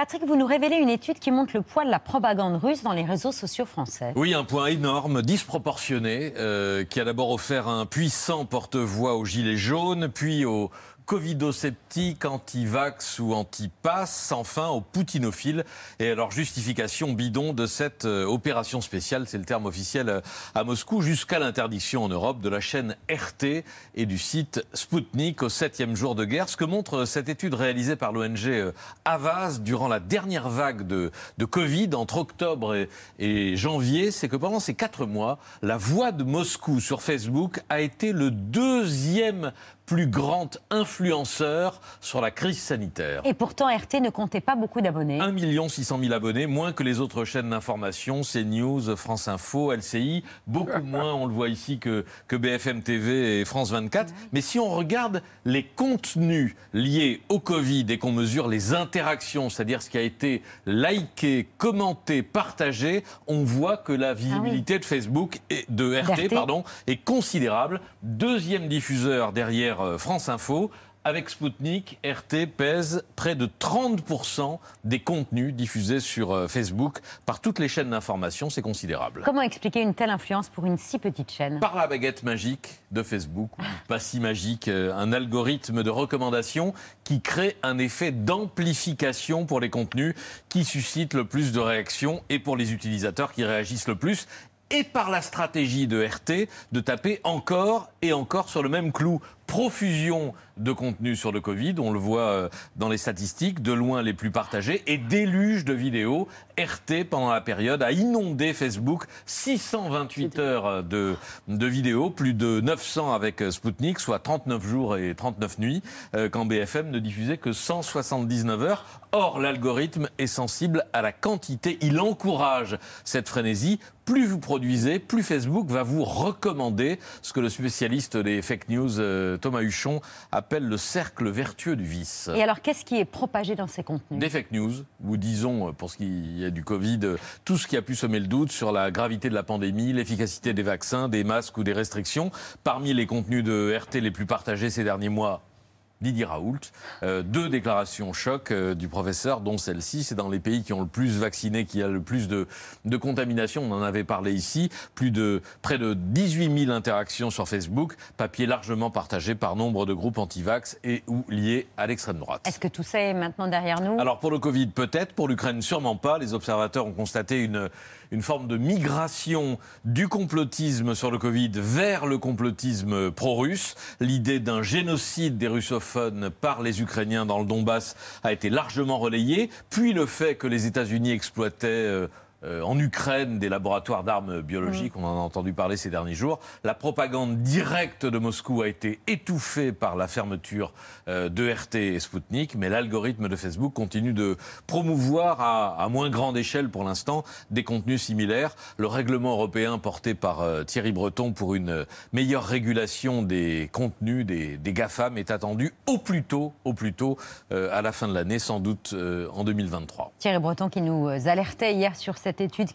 Patrick, vous nous révélez une étude qui montre le poids de la propagande russe dans les réseaux sociaux français. Oui, un point énorme, disproportionné, euh, qui a d'abord offert un puissant porte-voix aux Gilets jaunes, puis aux covidosceptiques, anti-vax ou anti-pass, enfin aux poutinophiles et à leur justification bidon de cette euh, opération spéciale, c'est le terme officiel euh, à Moscou, jusqu'à l'interdiction en Europe de la chaîne RT et du site Sputnik au septième jour de guerre. Ce que montre cette étude réalisée par l'ONG euh, Avaz durant la dernière vague de, Covid entre octobre et janvier, c'est que pendant ces quatre mois, la voix de Moscou sur Facebook a été le deuxième plus grand influenceur sur la crise sanitaire. Et pourtant, RT ne comptait pas beaucoup d'abonnés. 1 600 000 abonnés, moins que les autres chaînes d'information, CNews, France Info, LCI, beaucoup moins, on le voit ici, que, que BFM TV et France 24. Mais si on regarde les contenus liés au Covid et qu'on mesure les interactions, c'est-à-dire ce qui a été liké, commenté, partagé, on voit que la visibilité de Facebook et de RT, pardon, est considérable. Deuxième diffuseur derrière euh, France Info. Avec Spoutnik, RT pèse près de 30% des contenus diffusés sur euh, Facebook par toutes les chaînes d'information. C'est considérable. Comment expliquer une telle influence pour une si petite chaîne? Par la baguette magique de Facebook, pas si magique, euh, un algorithme de recommandation qui crée un effet d'amplification pour les contenus qui suscitent le plus de réactions et pour les utilisateurs qui réagissent le plus et par la stratégie de RT de taper encore et encore sur le même clou. Profusion de contenu sur le Covid, on le voit euh, dans les statistiques, de loin les plus partagés, et déluge de vidéos. RT, pendant la période, a inondé Facebook 628 heures de, de vidéos, plus de 900 avec euh, Sputnik, soit 39 jours et 39 nuits, euh, quand BFM ne diffusait que 179 heures. Or, l'algorithme est sensible à la quantité. Il encourage cette frénésie. Plus vous produisez, plus Facebook va vous recommander ce que le spécialiste des fake news, Thomas Huchon, appelle le cercle vertueux du vice. Et alors, qu'est-ce qui est propagé dans ces contenus? Des fake news, ou disons, pour ce qui est du Covid, tout ce qui a pu semer le doute sur la gravité de la pandémie, l'efficacité des vaccins, des masques ou des restrictions. Parmi les contenus de RT les plus partagés ces derniers mois, Didier Raoult. Euh, deux déclarations choc euh, du professeur, dont celle-ci. C'est dans les pays qui ont le plus vacciné qu'il y a le plus de, de, contamination. On en avait parlé ici. Plus de près de 18 000 interactions sur Facebook. Papier largement partagé par nombre de groupes anti-vax et ou liés à l'extrême droite. Est-ce que tout ça est maintenant derrière nous? Alors pour le Covid, peut-être. Pour l'Ukraine, sûrement pas. Les observateurs ont constaté une, une forme de migration du complotisme sur le Covid vers le complotisme pro-russe. L'idée d'un génocide des russophones par les Ukrainiens dans le Donbass a été largement relayé, puis le fait que les États-Unis exploitaient euh, euh, en Ukraine des laboratoires d'armes biologiques, on en a entendu parler ces derniers jours. La propagande directe de Moscou a été étouffée par la fermeture euh, de RT et Sputnik, mais l'algorithme de Facebook continue de promouvoir à, moins grande échelle pour l'instant des contenus similaires. Le règlement européen porté par euh, Thierry Breton pour une meilleure régulation des contenus des, des GAFAM est attendu au plus tôt, au plus tôt à la fin de l'année, sans doute en 2023. Thierry Breton qui nous alertait hier sur cette cette étude